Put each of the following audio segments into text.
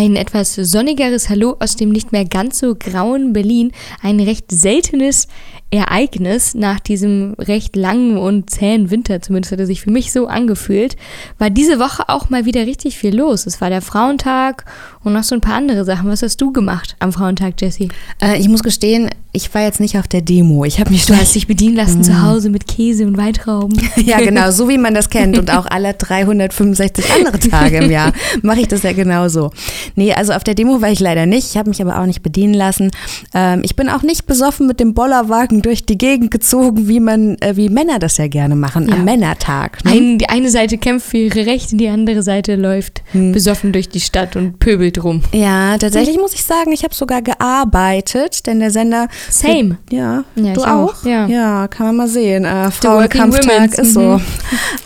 Ein etwas sonnigeres Hallo aus dem nicht mehr ganz so grauen Berlin. Ein recht seltenes Ereignis nach diesem recht langen und zähen Winter, zumindest hat er sich für mich so angefühlt, war diese Woche auch mal wieder richtig viel los. Es war der Frauentag und noch so ein paar andere Sachen. Was hast du gemacht am Frauentag, Jessie? Äh, ich muss gestehen, ich war jetzt nicht auf der Demo. Ich habe mich Du hast dich bedienen lassen mm. zu Hause mit Käse und Weintrauben. ja, genau, so wie man das kennt und auch alle 365 andere Tage im Jahr mache ich das ja genauso. Nee, also auf der Demo war ich leider nicht. Ich habe mich aber auch nicht bedienen lassen. Ähm, ich bin auch nicht besoffen mit dem Bollerwagen Gedanken durch die Gegend gezogen, wie man, äh, wie Männer das ja gerne machen, ja. am Männertag. Ne? Ein, die eine Seite kämpft für ihre Rechte, die andere Seite läuft hm. besoffen durch die Stadt und pöbelt rum. Ja, tatsächlich muss ich sagen, ich habe sogar gearbeitet, denn der Sender. Same. Ja, ja du auch? auch? Ja. ja, kann man mal sehen. Äh, Frauenkampftag ist so. Mhm.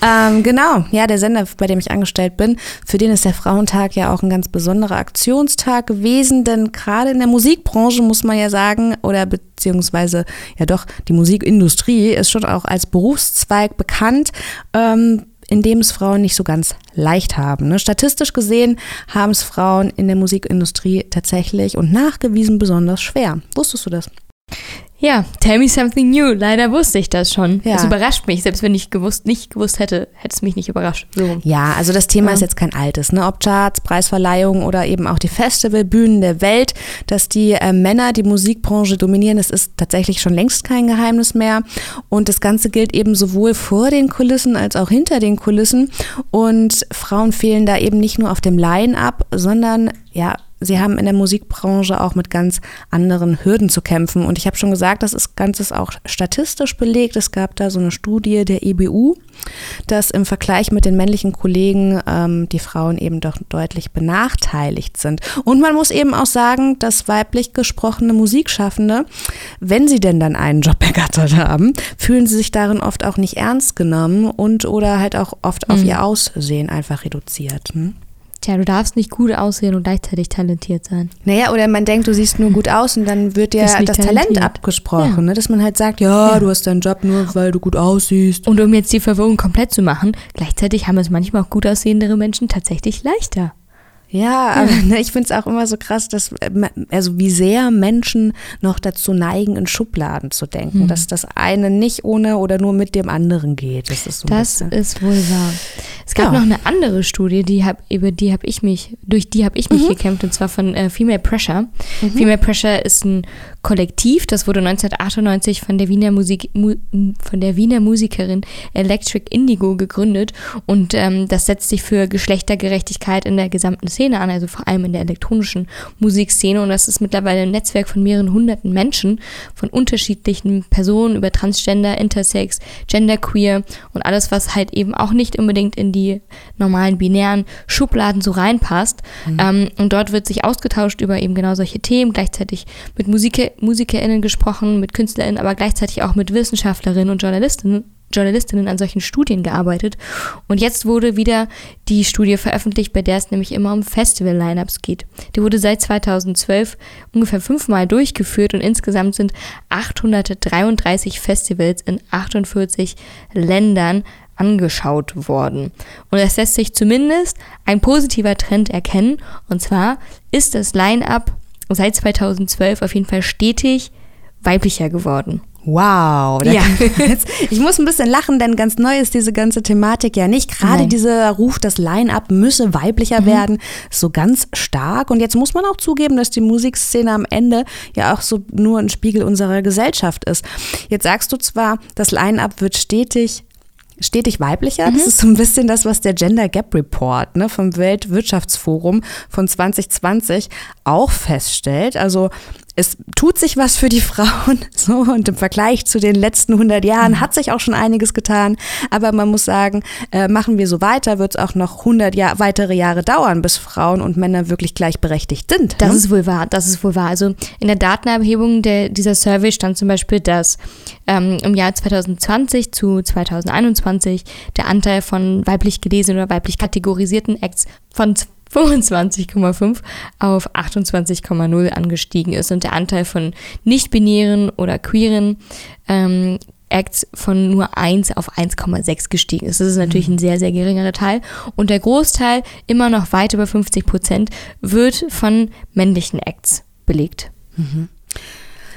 Ähm, genau, ja, der Sender, bei dem ich angestellt bin, für den ist der Frauentag ja auch ein ganz besonderer Aktionstag gewesen, denn gerade in der Musikbranche muss man ja sagen, oder beziehungsweise ja doch, die Musikindustrie ist schon auch als Berufszweig bekannt. Ähm, in dem es Frauen nicht so ganz leicht haben. Ne? Statistisch gesehen haben es Frauen in der Musikindustrie tatsächlich und nachgewiesen besonders schwer. Wusstest du das? Ja, tell me something new. Leider wusste ich das schon. Ja. Das überrascht mich. Selbst wenn ich gewusst, nicht gewusst hätte, hätte es mich nicht überrascht. So. Ja, also das Thema ja. ist jetzt kein altes. Ne? Ob Charts, Preisverleihungen oder eben auch die Festivalbühnen der Welt, dass die äh, Männer die Musikbranche dominieren, das ist tatsächlich schon längst kein Geheimnis mehr. Und das Ganze gilt eben sowohl vor den Kulissen als auch hinter den Kulissen. Und Frauen fehlen da eben nicht nur auf dem Line-up, sondern ja, sie haben in der Musikbranche auch mit ganz anderen Hürden zu kämpfen. Und ich habe schon gesagt, das ist Ganzes auch statistisch belegt. Es gab da so eine Studie der EBU, dass im Vergleich mit den männlichen Kollegen ähm, die Frauen eben doch deutlich benachteiligt sind. Und man muss eben auch sagen, dass weiblich gesprochene Musikschaffende, wenn sie denn dann einen Job ergattert haben, fühlen sie sich darin oft auch nicht ernst genommen und oder halt auch oft auf mhm. ihr Aussehen einfach reduziert. Hm? Tja, du darfst nicht gut aussehen und gleichzeitig talentiert sein. Naja, oder man denkt, du siehst nur gut aus und dann wird dir das, Talent abgesprochen. Ja. Ne? Dass man halt sagt, ja, ja, du hast deinen Job nur, weil du gut aussiehst. Und um jetzt die Verwirrung komplett zu machen, gleichzeitig haben es manchmal auch gut aussehendere Menschen tatsächlich leichter. Ja, aber ne, ich finde es auch immer so krass, dass, äh, also wie sehr Menschen noch dazu neigen, in Schubladen zu denken, hm. dass das eine nicht ohne oder nur mit dem anderen geht. Das ist, so das ist wohl wahr. Es gab ja. noch eine andere Studie, die hab, über die habe ich mich, durch die habe ich mich mhm. gekämpft, und zwar von äh, Female Pressure. Mhm. Female Pressure ist ein Kollektiv, das wurde 1998 von der Wiener Musik, mu, von der Wiener Musikerin Electric Indigo gegründet und ähm, das setzt sich für Geschlechtergerechtigkeit in der gesamten Szene Szene an, also vor allem in der elektronischen Musikszene. Und das ist mittlerweile ein Netzwerk von mehreren hunderten Menschen, von unterschiedlichen Personen über Transgender, Intersex, Genderqueer und alles, was halt eben auch nicht unbedingt in die normalen binären Schubladen so reinpasst. Mhm. Ähm, und dort wird sich ausgetauscht über eben genau solche Themen, gleichzeitig mit Musiker, MusikerInnen gesprochen, mit KünstlerInnen, aber gleichzeitig auch mit Wissenschaftlerinnen und Journalistinnen Journalistinnen an solchen Studien gearbeitet. Und jetzt wurde wieder die Studie veröffentlicht, bei der es nämlich immer um Festival-Lineups geht. Die wurde seit 2012 ungefähr fünfmal durchgeführt und insgesamt sind 833 Festivals in 48 Ländern angeschaut worden. Und es lässt sich zumindest ein positiver Trend erkennen. Und zwar ist das Line-up seit 2012 auf jeden Fall stetig weiblicher geworden. Wow. Ja. Jetzt, ich muss ein bisschen lachen, denn ganz neu ist diese ganze Thematik ja nicht. Gerade dieser Ruf, das Line-up müsse weiblicher mhm. werden, ist so ganz stark. Und jetzt muss man auch zugeben, dass die Musikszene am Ende ja auch so nur ein Spiegel unserer Gesellschaft ist. Jetzt sagst du zwar, das Line-up wird stetig stetig weiblicher. Mhm. Das ist so ein bisschen das, was der Gender Gap Report ne, vom Weltwirtschaftsforum von 2020 auch feststellt. Also es tut sich was für die Frauen, so und im Vergleich zu den letzten 100 Jahren hat sich auch schon einiges getan. Aber man muss sagen, äh, machen wir so weiter, wird es auch noch 100 Jahr, weitere Jahre dauern, bis Frauen und Männer wirklich gleichberechtigt sind. Das ne? ist wohl wahr, das ist wohl wahr. Also in der Datenerhebung der, dieser Survey stand zum Beispiel, dass ähm, im Jahr 2020 zu 2021 der Anteil von weiblich gelesenen oder weiblich kategorisierten Acts von 25,5 auf 28,0 angestiegen ist und der Anteil von nicht-binären oder queeren ähm, Acts von nur 1 auf 1,6 gestiegen ist. Das ist natürlich ein sehr, sehr geringerer Teil. Und der Großteil, immer noch weit über 50 Prozent, wird von männlichen Acts belegt. Mhm.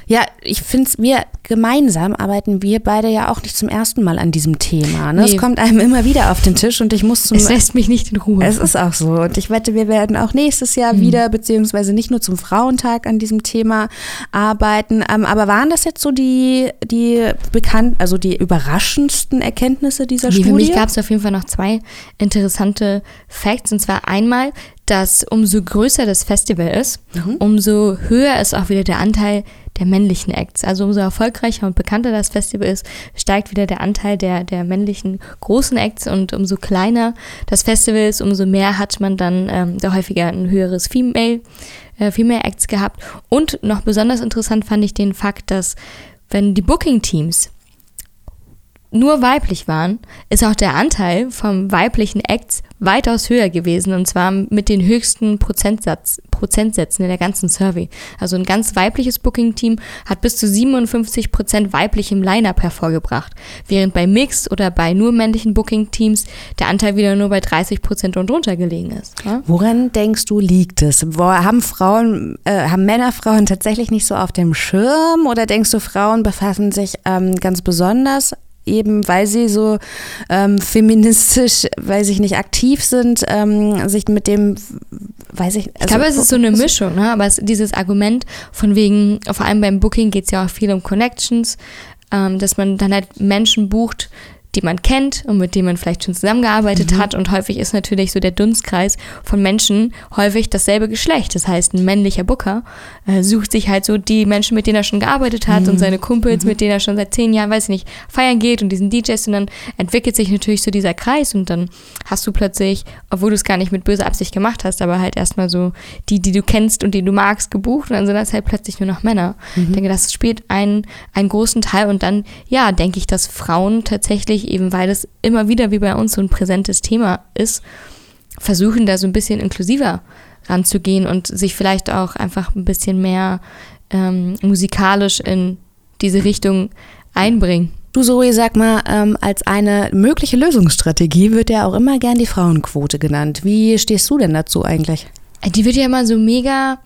Ja, ich finde es, wir gemeinsam arbeiten wir beide ja auch nicht zum ersten Mal an diesem Thema. Ne? Nee. Es kommt einem immer wieder auf den Tisch und ich muss zum. Es lässt mich nicht in Ruhe. Es ist auch so. Und ich wette, wir werden auch nächstes Jahr mhm. wieder, beziehungsweise nicht nur zum Frauentag an diesem Thema arbeiten. Ähm, aber waren das jetzt so die, die bekannt, also die überraschendsten Erkenntnisse dieser nee, Studie? Für mich gab es auf jeden Fall noch zwei interessante Facts. Und zwar einmal, dass umso größer das Festival ist, mhm. umso höher ist auch wieder der Anteil der männlichen Acts. Also umso erfolgreicher und bekannter das Festival ist, steigt wieder der Anteil der, der männlichen großen Acts und umso kleiner das Festival ist, umso mehr hat man dann ähm, da häufiger ein höheres Female, äh, Female Acts gehabt. Und noch besonders interessant fand ich den Fakt, dass wenn die Booking-Teams nur weiblich waren, ist auch der Anteil vom weiblichen Acts weitaus höher gewesen und zwar mit den höchsten Prozentsatz, Prozentsätzen in der ganzen Survey. Also ein ganz weibliches Booking-Team hat bis zu 57 Prozent weiblichem Line-Up hervorgebracht, während bei Mixed oder bei nur männlichen Booking-Teams der Anteil wieder nur bei 30 Prozent und drunter gelegen ist. Ja? Woran denkst du liegt es? Haben Frauen, äh, haben Männer Frauen tatsächlich nicht so auf dem Schirm oder denkst du, Frauen befassen sich ähm, ganz besonders eben weil sie so ähm, feministisch, weil sie nicht aktiv sind, ähm, sich mit dem, weiß ich. Also, ich glaube, es ist so eine Mischung, ne? aber es, dieses Argument von wegen, vor allem beim Booking geht es ja auch viel um Connections, ähm, dass man dann halt Menschen bucht, die man kennt und mit denen man vielleicht schon zusammengearbeitet mhm. hat. Und häufig ist natürlich so der Dunstkreis von Menschen häufig dasselbe Geschlecht. Das heißt, ein männlicher Booker äh, sucht sich halt so die Menschen, mit denen er schon gearbeitet hat mhm. und seine Kumpels, mhm. mit denen er schon seit zehn Jahren, weiß ich nicht, feiern geht und diesen DJs. Und dann entwickelt sich natürlich so dieser Kreis und dann hast du plötzlich, obwohl du es gar nicht mit böser Absicht gemacht hast, aber halt erstmal so die, die du kennst und die du magst, gebucht und dann sind das halt plötzlich nur noch Männer. Ich mhm. denke, das spielt einen, einen großen Teil und dann, ja, denke ich, dass Frauen tatsächlich eben weil es immer wieder wie bei uns so ein präsentes Thema ist, versuchen da so ein bisschen inklusiver ranzugehen und sich vielleicht auch einfach ein bisschen mehr ähm, musikalisch in diese Richtung einbringen. Du Zoe, sag mal, ähm, als eine mögliche Lösungsstrategie wird ja auch immer gern die Frauenquote genannt. Wie stehst du denn dazu eigentlich? Die wird ja immer so mega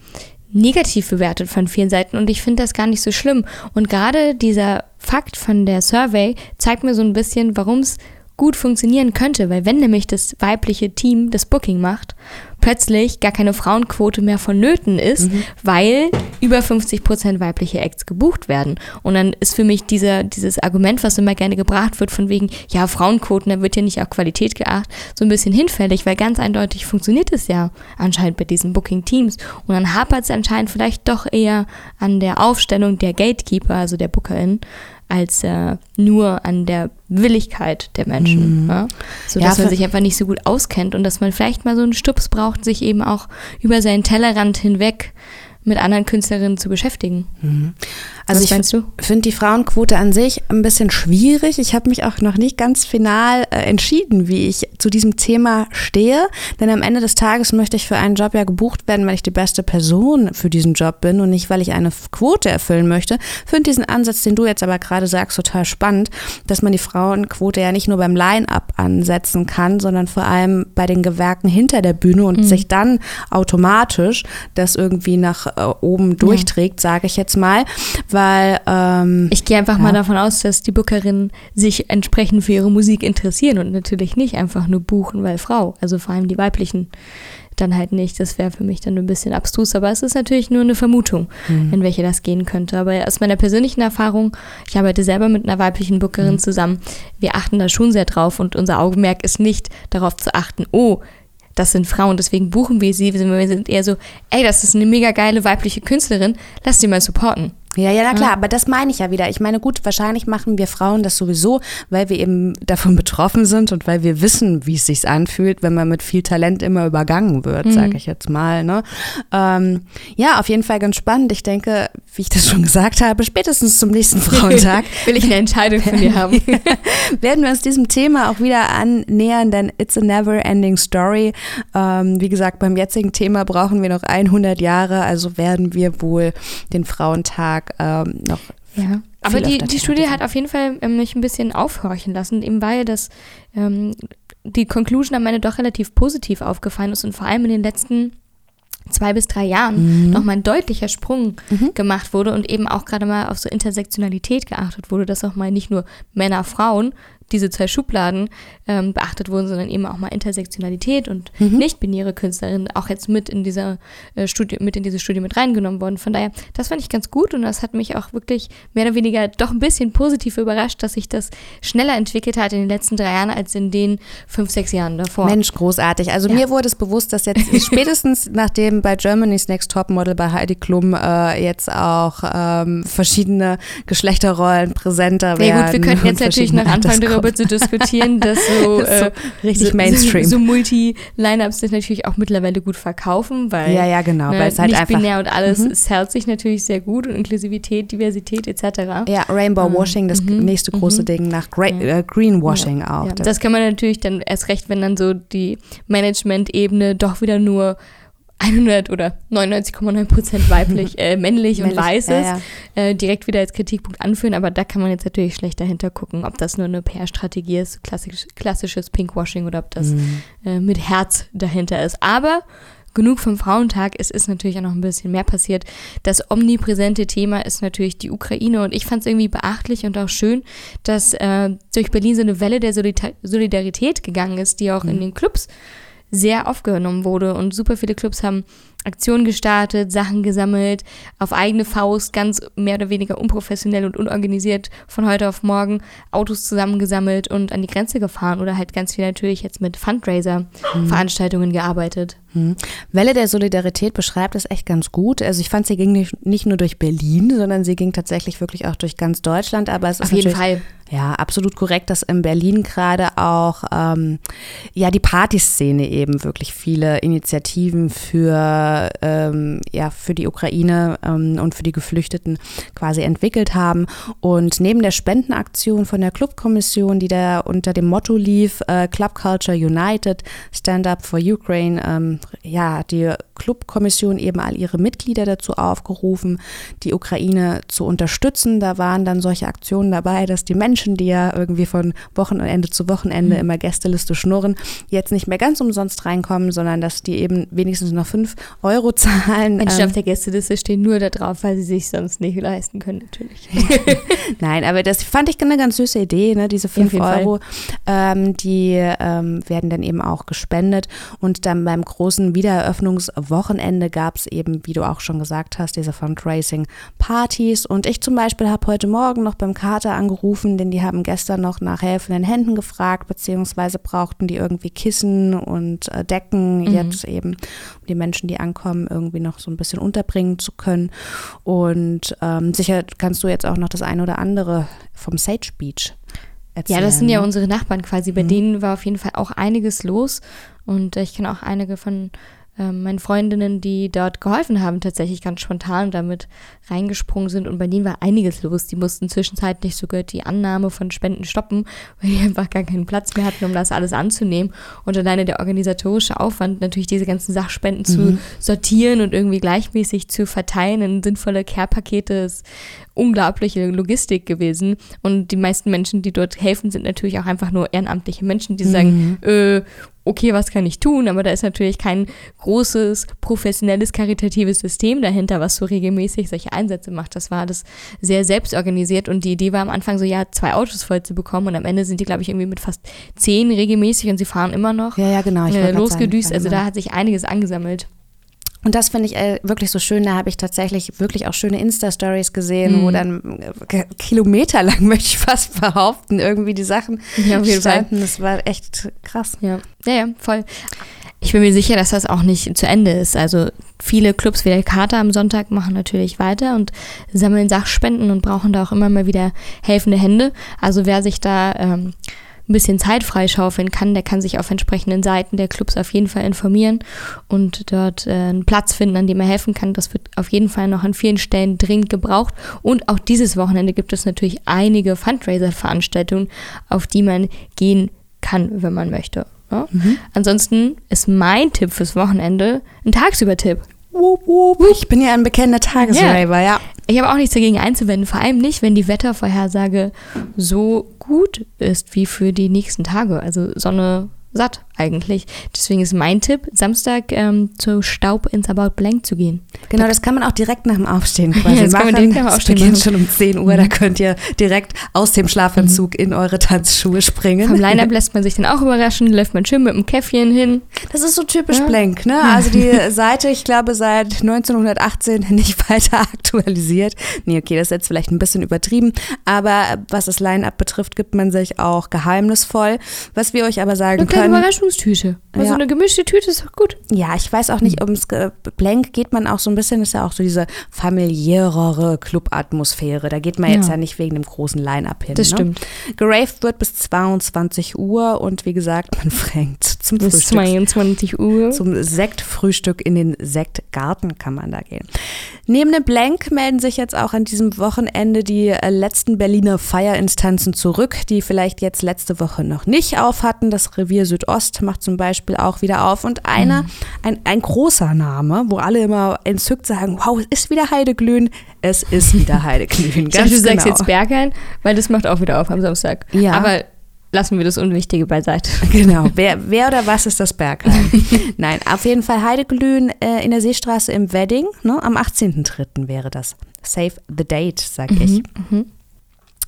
negativ bewertet von vielen Seiten und ich finde das gar nicht so schlimm. Und gerade dieser Fakt von der Survey zeigt mir so ein bisschen, warum es gut funktionieren könnte, weil wenn nämlich das weibliche Team das Booking macht, plötzlich gar keine Frauenquote mehr vonnöten ist, mhm. weil über 50 Prozent weibliche Acts gebucht werden. Und dann ist für mich dieser, dieses Argument, was immer gerne gebracht wird, von wegen, ja, Frauenquoten, da wird ja nicht auf Qualität geachtet, so ein bisschen hinfällig, weil ganz eindeutig funktioniert es ja anscheinend bei diesen Booking-Teams. Und dann hapert es anscheinend vielleicht doch eher an der Aufstellung der Gatekeeper, also der Bookerin, als äh, nur an der Willigkeit der Menschen. Mhm. Ja? So dass ja, man sich einfach nicht so gut auskennt und dass man vielleicht mal so einen Stups braucht, sich eben auch über seinen Tellerrand hinweg mit anderen Künstlerinnen zu beschäftigen. Mhm. Also Was ich finde die Frauenquote an sich ein bisschen schwierig. Ich habe mich auch noch nicht ganz final äh, entschieden, wie ich zu diesem Thema stehe. Denn am Ende des Tages möchte ich für einen Job ja gebucht werden, weil ich die beste Person für diesen Job bin und nicht, weil ich eine Quote erfüllen möchte. Finde diesen Ansatz, den du jetzt aber gerade sagst, total spannend, dass man die Frauenquote ja nicht nur beim Line-up ansetzen kann, sondern vor allem bei den Gewerken hinter der Bühne und mhm. sich dann automatisch das irgendwie nach oben durchträgt, ja. sage ich jetzt mal. Weil ähm, ich gehe einfach ja. mal davon aus, dass die Bookerinnen sich entsprechend für ihre Musik interessieren und natürlich nicht einfach nur buchen, weil Frau, also vor allem die weiblichen dann halt nicht. Das wäre für mich dann ein bisschen abstrus, aber es ist natürlich nur eine Vermutung, mhm. in welche das gehen könnte. Aber aus meiner persönlichen Erfahrung, ich arbeite selber mit einer weiblichen Bookerin mhm. zusammen, wir achten da schon sehr drauf und unser Augenmerk ist nicht darauf zu achten, oh, das sind Frauen, deswegen buchen wir sie. Wir sind eher so, ey, das ist eine mega geile weibliche Künstlerin, lass sie mal supporten. Ja, ja, na klar, ja. aber das meine ich ja wieder. Ich meine, gut, wahrscheinlich machen wir Frauen das sowieso, weil wir eben davon betroffen sind und weil wir wissen, wie es sich anfühlt, wenn man mit viel Talent immer übergangen wird, mhm. sage ich jetzt mal. Ne? Ähm, ja, auf jeden Fall ganz spannend. Ich denke, wie ich das schon gesagt habe, spätestens zum nächsten Frauentag will ich eine Entscheidung von dir haben. werden wir uns diesem Thema auch wieder annähern, denn it's a never ending story. Ähm, wie gesagt, beim jetzigen Thema brauchen wir noch 100 Jahre, also werden wir wohl den Frauentag ähm, noch Ja, aber die, die Studie hat auf jeden Fall ähm, mich ein bisschen aufhorchen lassen, eben weil das ähm, die Conclusion am Ende doch relativ positiv aufgefallen ist und vor allem in den letzten zwei bis drei Jahren mhm. nochmal ein deutlicher Sprung mhm. gemacht wurde und eben auch gerade mal auf so Intersektionalität geachtet wurde, dass auch mal nicht nur Männer, Frauen diese zwei Schubladen ähm, beachtet wurden, sondern eben auch mal Intersektionalität und mhm. nicht-binäre Künstlerinnen auch jetzt mit in dieser äh, Studie, mit in diese Studie mit reingenommen worden. Von daher, das fand ich ganz gut und das hat mich auch wirklich mehr oder weniger doch ein bisschen positiv überrascht, dass sich das schneller entwickelt hat in den letzten drei Jahren als in den fünf, sechs Jahren davor. Mensch, großartig. Also ja. mir wurde es bewusst, dass jetzt spätestens nachdem bei Germany's Next Top Model bei Heidi Klum äh, jetzt auch ähm, verschiedene Geschlechterrollen präsenter werden. Ja gut, wir könnten jetzt natürlich noch anfangen, darüber darüber zu diskutieren, dass so, äh, richtig so, Mainstream. So, so Multi-Lineups sich natürlich auch mittlerweile gut verkaufen, weil ja, ja, genau, ne, weil es halt nicht einfach binär und alles, mhm. es hält sich natürlich sehr gut und Inklusivität, Diversität etc. Ja, Rainbow mhm. Washing, das mhm. nächste große mhm. Ding nach Gra ja. äh, Greenwashing ja. auch. Ja. Das kann man natürlich dann erst recht, wenn dann so die Management-Ebene doch wieder nur 100 oder 99,9 Prozent weiblich, äh, männlich, und weiß ist, ja, ja. Äh, direkt wieder als Kritikpunkt anführen. Aber da kann man jetzt natürlich schlecht dahinter gucken, ob das nur eine PR-Strategie ist, klassisch, klassisches Pinkwashing oder ob das mhm. äh, mit Herz dahinter ist. Aber genug vom Frauentag. Es ist natürlich auch noch ein bisschen mehr passiert. Das omnipräsente Thema ist natürlich die Ukraine und ich fand es irgendwie beachtlich und auch schön, dass äh, durch Berlin so eine Welle der Solidarität gegangen ist, die auch mhm. in den Clubs sehr aufgenommen wurde und super viele Clubs haben Aktionen gestartet, Sachen gesammelt, auf eigene Faust, ganz mehr oder weniger unprofessionell und unorganisiert von heute auf morgen Autos zusammengesammelt und an die Grenze gefahren oder halt ganz viel natürlich jetzt mit Fundraiser-Veranstaltungen mhm. gearbeitet. Mhm. Welle der Solidarität beschreibt es echt ganz gut. Also ich fand, sie ging nicht, nicht nur durch Berlin, sondern sie ging tatsächlich wirklich auch durch ganz Deutschland. Aber es auf ist jeden Fall ja, absolut korrekt, dass in Berlin gerade auch ähm, ja die Partyszene eben wirklich viele Initiativen für ähm, ja für die Ukraine ähm, und für die Geflüchteten quasi entwickelt haben. Und neben der Spendenaktion von der Clubkommission, die da unter dem Motto lief, äh, Club Culture United, Stand Up for Ukraine, ähm, ja, die Clubkommission eben all ihre Mitglieder dazu aufgerufen, die Ukraine zu unterstützen. Da waren dann solche Aktionen dabei, dass die Menschen, die ja irgendwie von Wochenende zu Wochenende mhm. immer Gästeliste schnurren, jetzt nicht mehr ganz umsonst reinkommen, sondern dass die eben wenigstens noch fünf Euro zahlen. Menschen ähm, auf der Gästeliste stehen nur da drauf, weil sie sich sonst nicht leisten können, natürlich. Nein, aber das fand ich eine ganz süße Idee, ne? diese fünf Euro, ähm, die ähm, werden dann eben auch gespendet und dann beim großen Wiedereröffnungswochenende gab es eben, wie du auch schon gesagt hast, diese Fundraising-Partys und ich zum Beispiel habe heute Morgen noch beim Kater angerufen, denn die haben gestern noch nach helfenden Händen gefragt, beziehungsweise brauchten die irgendwie Kissen und äh, Decken, mhm. jetzt eben, um die Menschen, die ankommen, irgendwie noch so ein bisschen unterbringen zu können. Und ähm, sicher kannst du jetzt auch noch das eine oder andere vom Sage Beach Erzählen. Ja, das sind ja unsere Nachbarn quasi. Bei mhm. denen war auf jeden Fall auch einiges los. Und äh, ich kenne auch einige von ähm, meinen Freundinnen, die dort geholfen haben, tatsächlich ganz spontan damit reingesprungen sind. Und bei denen war einiges los. Die mussten zwischenzeitlich sogar die Annahme von Spenden stoppen, weil die einfach gar keinen Platz mehr hatten, um das alles anzunehmen. Und alleine der organisatorische Aufwand, natürlich diese ganzen Sachspenden mhm. zu sortieren und irgendwie gleichmäßig zu verteilen in sinnvolle Care-Pakete, ist unglaubliche Logistik gewesen. Und die meisten Menschen, die dort helfen, sind natürlich auch einfach nur ehrenamtliche Menschen, die mhm. sagen, äh, okay, was kann ich tun? Aber da ist natürlich kein großes, professionelles, karitatives System dahinter, was so regelmäßig solche Einsätze macht. Das war alles sehr selbstorganisiert und die Idee war am Anfang so, ja, zwei Autos voll zu bekommen und am Ende sind die, glaube ich, irgendwie mit fast zehn regelmäßig und sie fahren immer noch ja, ja, genau. Ich äh, losgedüst. Also da hat sich einiges angesammelt. Und das finde ich äh, wirklich so schön. Da habe ich tatsächlich wirklich auch schöne Insta-Stories gesehen, mhm. wo dann äh, kilometerlang, möchte ich fast behaupten, irgendwie die Sachen ja, auf jeden standen. Fall. Das war echt krass. Ja. ja, ja, voll. Ich bin mir sicher, dass das auch nicht zu Ende ist. Also viele Clubs wie der Kater am Sonntag machen natürlich weiter und sammeln Sachspenden und brauchen da auch immer mal wieder helfende Hände. Also wer sich da ähm, ein bisschen Zeit freischaufeln kann, der kann sich auf entsprechenden Seiten der Clubs auf jeden Fall informieren und dort äh, einen Platz finden, an dem er helfen kann. Das wird auf jeden Fall noch an vielen Stellen dringend gebraucht. Und auch dieses Wochenende gibt es natürlich einige Fundraiser-Veranstaltungen, auf die man gehen kann, wenn man möchte. Ja? Mhm. Ansonsten ist mein Tipp fürs Wochenende ein Tagsüber-Tipp. Ich bin ja ein bekennender Tagesraver, ja. ja. Ich habe auch nichts dagegen einzuwenden, vor allem nicht, wenn die Wettervorhersage so gut ist wie für die nächsten Tage. Also Sonne, satt eigentlich. Deswegen ist mein Tipp, Samstag ähm, zu Staub ins About Blank zu gehen. Genau, das kann man auch direkt nach dem Aufstehen quasi das machen. Kann man direkt nach dem Aufstehen das beginnt schon um 10 Uhr, mhm. da könnt ihr direkt aus dem Schlafanzug mhm. in eure Tanzschuhe springen. Vom Line-Up lässt man sich dann auch überraschen, läuft man schön mit einem Käffchen hin. Das ist so typisch ja. Blank, ne? Also die Seite, ich glaube, seit 1918 nicht weiter aktualisiert. Nee, okay, das ist jetzt vielleicht ein bisschen übertrieben, aber was das Line-Up betrifft, gibt man sich auch geheimnisvoll. Was wir euch aber sagen Überraschungstüte. Also ja. eine gemischte Tüte ist doch gut. Ja, ich weiß auch nicht, ums Blank geht man auch so ein bisschen, ist ja auch so diese familiärere Club-Atmosphäre. Da geht man jetzt ja nicht wegen dem großen Line-Up hin. Das ne? stimmt. Geraved wird bis 22 Uhr und wie gesagt, man fängt zum bis Frühstück. 22 Uhr. Zum Sektfrühstück in den Sektgarten kann man da gehen. Neben dem Blank melden sich jetzt auch an diesem Wochenende die äh, letzten Berliner Feierinstanzen zurück, die vielleicht jetzt letzte Woche noch nicht auf hatten. Das Revier Südost macht zum Beispiel auch wieder auf. Und einer, mhm. ein, ein großer Name, wo alle immer entzückt sagen, wow, es ist wieder Heideglühen. Es ist wieder Heideglühen. Ganz ich dachte, du sagst genau. jetzt Bergheim, weil das macht auch wieder auf am Samstag. Ja. Aber lassen wir das Unwichtige beiseite. Genau. Wer, wer oder was ist das Bergheim? Nein, auf jeden Fall Heideglühen äh, in der Seestraße im Wedding. Ne? Am 18.03. wäre das. Save the date, sag mhm, ich. Mhm.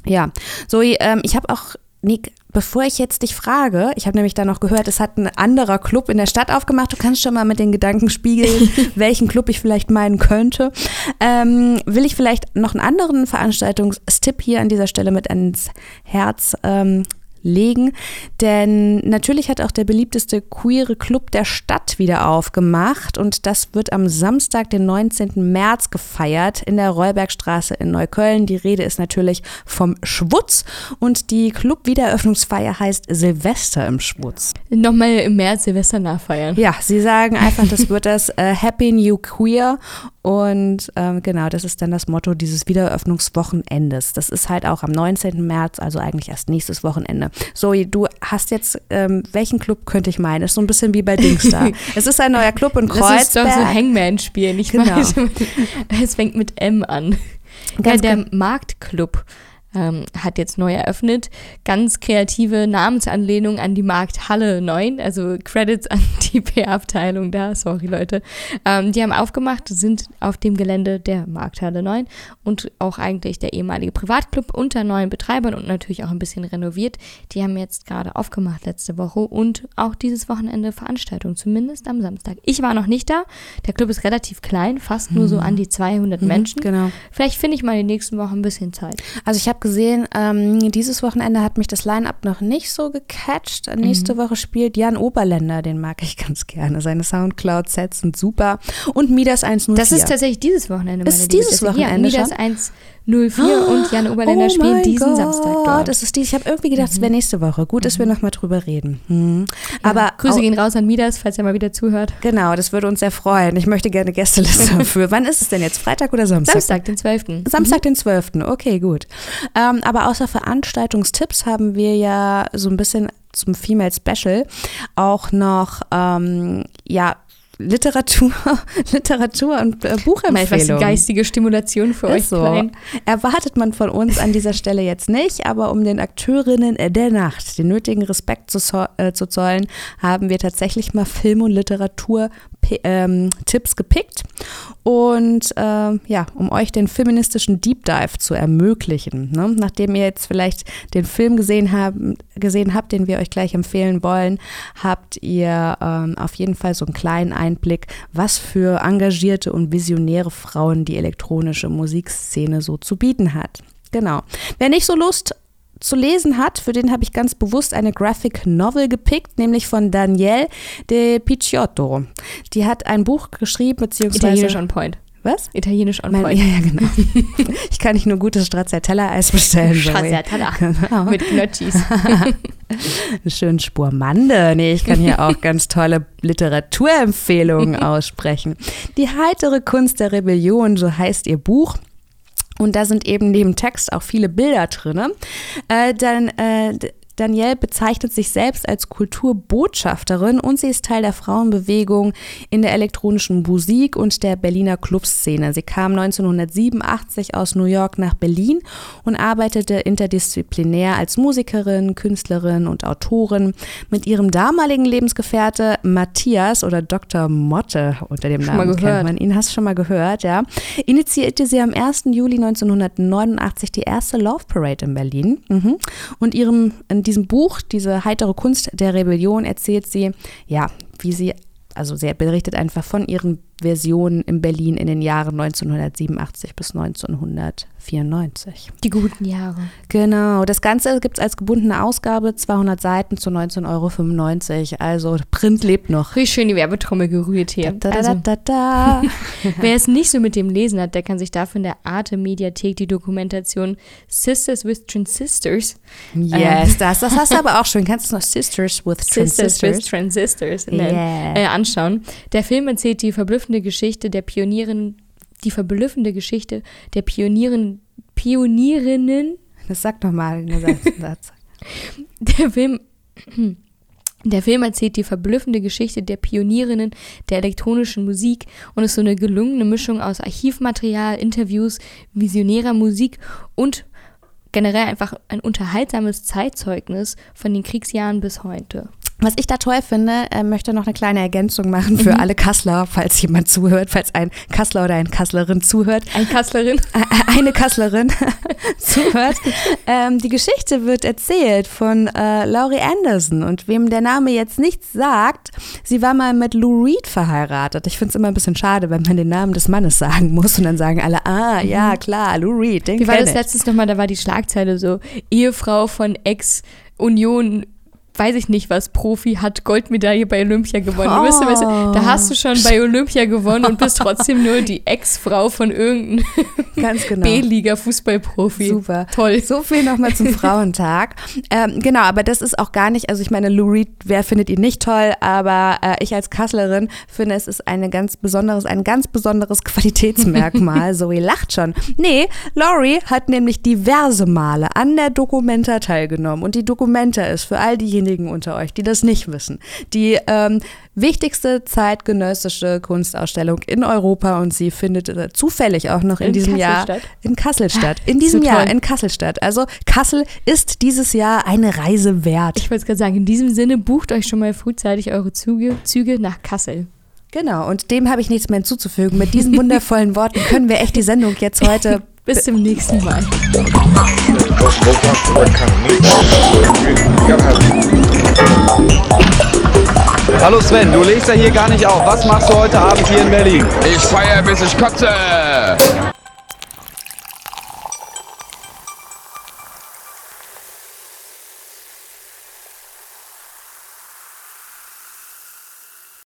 Ja, so, ähm, ich habe auch Nick, bevor ich jetzt dich frage, ich habe nämlich da noch gehört, es hat ein anderer Club in der Stadt aufgemacht. Du kannst schon mal mit den Gedanken spiegeln, welchen Club ich vielleicht meinen könnte. Ähm, will ich vielleicht noch einen anderen Veranstaltungstipp hier an dieser Stelle mit ans Herz ähm, legen. Denn natürlich hat auch der beliebteste queere Club der Stadt wieder aufgemacht und das wird am Samstag, den 19. März gefeiert in der Rollbergstraße in Neukölln. Die Rede ist natürlich vom Schwutz und die Club-Wiedereröffnungsfeier heißt Silvester im Schwutz. Nochmal im März Silvester nachfeiern. Ja, sie sagen einfach, das wird das äh, Happy New Queer und ähm, genau, das ist dann das Motto dieses Wiedereröffnungswochenendes. Das ist halt auch am 19. März, also eigentlich erst nächstes Wochenende. Zoe, du hast jetzt, ähm, welchen Club könnte ich meinen? Ist so ein bisschen wie bei Dingstar. es ist ein neuer Club in Kreuzberg. Das ist doch so Hangman-Spielen. Ich genau. weiß, es fängt mit M an. Ganz ja, der Marktclub ähm, hat jetzt neu eröffnet. Ganz kreative Namensanlehnung an die Markthalle 9, also Credits an die PR-Abteilung da, sorry Leute. Ähm, die haben aufgemacht, sind auf dem Gelände der Markthalle 9 und auch eigentlich der ehemalige Privatclub unter neuen Betreibern und natürlich auch ein bisschen renoviert. Die haben jetzt gerade aufgemacht letzte Woche und auch dieses Wochenende Veranstaltung, zumindest am Samstag. Ich war noch nicht da. Der Club ist relativ klein, fast nur so mhm. an die 200 mhm, Menschen. Genau. Vielleicht finde ich mal in den nächsten Wochen ein bisschen Zeit. Also ich habe gesehen, ähm, dieses Wochenende hat mich das Line-Up noch nicht so gecatcht. Mhm. Nächste Woche spielt Jan Oberländer, den mag ich ganz gerne. Seine Soundcloud-Sets sind super. Und Midas 104. Das ist tatsächlich dieses Wochenende. Meine ist dieses Wochenende ja, Midas 104 oh, und Jan Oberländer oh spielen diesen Gott. Samstag dort. Das ist die, ich habe irgendwie gedacht, es mhm. wäre nächste Woche. Gut, dass mhm. wir nochmal drüber reden. Mhm. Aber ja, Grüße gehen raus an Midas, falls er mal wieder zuhört. Genau, das würde uns sehr freuen. Ich möchte gerne Gästeliste dafür. Wann ist es denn jetzt? Freitag oder Samstag? Samstag, den 12. Samstag, mhm. den 12. Okay, gut. Ähm, aber außer Veranstaltungstipps haben wir ja so ein bisschen zum Female Special auch noch ähm, ja Literatur, Literatur und äh, Buchempfehlungen. Was geistige Stimulation für euch so. Klein. Erwartet man von uns an dieser Stelle jetzt nicht, aber um den Akteurinnen der Nacht den nötigen Respekt zu, äh, zu zollen, haben wir tatsächlich mal Film- und Literatur ähm, Tipps gepickt und äh, ja, um euch den feministischen Deep Dive zu ermöglichen. Ne? Nachdem ihr jetzt vielleicht den Film gesehen, haben, gesehen habt, den wir euch gleich empfehlen wollen, habt ihr ähm, auf jeden Fall so einen kleinen Einblick, was für engagierte und visionäre Frauen die elektronische Musikszene so zu bieten hat. Genau. Wer nicht so Lust zu lesen hat, für den habe ich ganz bewusst eine Graphic Novel gepickt, nämlich von Danielle de Picciotto. Die hat ein Buch geschrieben, beziehungsweise. Italienisch on point. Was? Italienisch on point. Ja, ja, genau. ich kann nicht nur gutes Stracciatella-Eis bestellen. Stracciatella. Genau. Mit Knötschis. Schön Spurmande. Nee, ich kann hier auch ganz tolle Literaturempfehlungen aussprechen. Die heitere Kunst der Rebellion, so heißt ihr Buch. Und da sind eben neben Text auch viele Bilder drin. Äh, dann äh, Danielle bezeichnet sich selbst als Kulturbotschafterin und sie ist Teil der Frauenbewegung in der elektronischen Musik und der Berliner Clubszene. Sie kam 1987 aus New York nach Berlin und arbeitete interdisziplinär als Musikerin, Künstlerin und Autorin. Mit ihrem damaligen Lebensgefährte Matthias oder Dr. Motte unter dem schon Namen kennt man ihn, hast du schon mal gehört, ja, initiierte sie am 1. Juli 1989 die erste Love Parade in Berlin. Mhm. Und ihrem, in diesem Buch, diese heitere Kunst der Rebellion, erzählt sie, ja, wie sie, also sie berichtet einfach von ihren Versionen in Berlin in den Jahren 1987 bis 1994. Die guten Jahre. Genau. Das Ganze gibt es als gebundene Ausgabe, 200 Seiten zu 19,95 Euro. Also Print lebt noch. Richtig schön die Werbetrommel gerührt hier. Da, da, also, da, da, wer es nicht so mit dem Lesen hat, der kann sich dafür in der Arte-Mediathek die Dokumentation Sisters with Transistors. Yes, ähm, das, das hast du aber auch schon. Kannst du noch Sisters with Transistors, Sisters with Transistors yeah. äh, anschauen. Der Film erzählt die verblüffende verblüffende Geschichte der Pionierinnen, die verblüffende Geschichte der Pionieren, Pionierinnen. Das sagt doch mal in der Satz. der Film. Der Film erzählt die verblüffende Geschichte der Pionierinnen der elektronischen Musik und ist so eine gelungene Mischung aus Archivmaterial, Interviews, visionärer Musik und generell einfach ein unterhaltsames Zeitzeugnis von den Kriegsjahren bis heute. Was ich da toll finde, äh, möchte noch eine kleine Ergänzung machen für mhm. alle Kassler, falls jemand zuhört, falls ein Kassler oder eine Kasslerin zuhört. Ein Kasslerin? Eine Kasslerin zuhört. Ähm, die Geschichte wird erzählt von äh, Laurie Anderson und wem der Name jetzt nichts sagt, sie war mal mit Lou Reed verheiratet. Ich finde es immer ein bisschen schade, wenn man den Namen des Mannes sagen muss und dann sagen alle, ah, ja, mhm. klar, Lou Reed, den Wie war das letztes nochmal, da war die Schlagzeile so, Ehefrau von Ex-Union weiß ich nicht was, Profi hat Goldmedaille bei Olympia gewonnen. Oh. Weißt du, weißt du, da hast du schon bei Olympia gewonnen und bist trotzdem nur die Ex-Frau von irgendeinem genau. B-Liga-Fußballprofi. Super. Toll. So viel nochmal zum Frauentag. ähm, genau, aber das ist auch gar nicht, also ich meine, Lou Reed, wer findet ihn nicht toll, aber äh, ich als Kasslerin finde, es ist eine ganz besonderes, ein ganz besonderes Qualitätsmerkmal. Zoe lacht schon. Nee, Laurie hat nämlich diverse Male an der Documenta teilgenommen und die Documenta ist für all diejenigen, diejenigen unter euch, die das nicht wissen, die ähm, wichtigste zeitgenössische Kunstausstellung in Europa und sie findet äh, zufällig auch noch in, in diesem Jahr in Kassel statt. In diesem Jahr in Kassel statt. Also Kassel ist dieses Jahr eine Reise wert. Ich wollte es gerade sagen, in diesem Sinne bucht euch schon mal frühzeitig eure Züge, Züge nach Kassel. Genau, und dem habe ich nichts mehr hinzuzufügen. Mit diesen wundervollen Worten können wir echt die Sendung jetzt heute bis zum nächsten Mal. Hallo Sven, du legst ja hier gar nicht auf. Was machst du heute Abend hier in Berlin? Ich feiere bis ich kotze.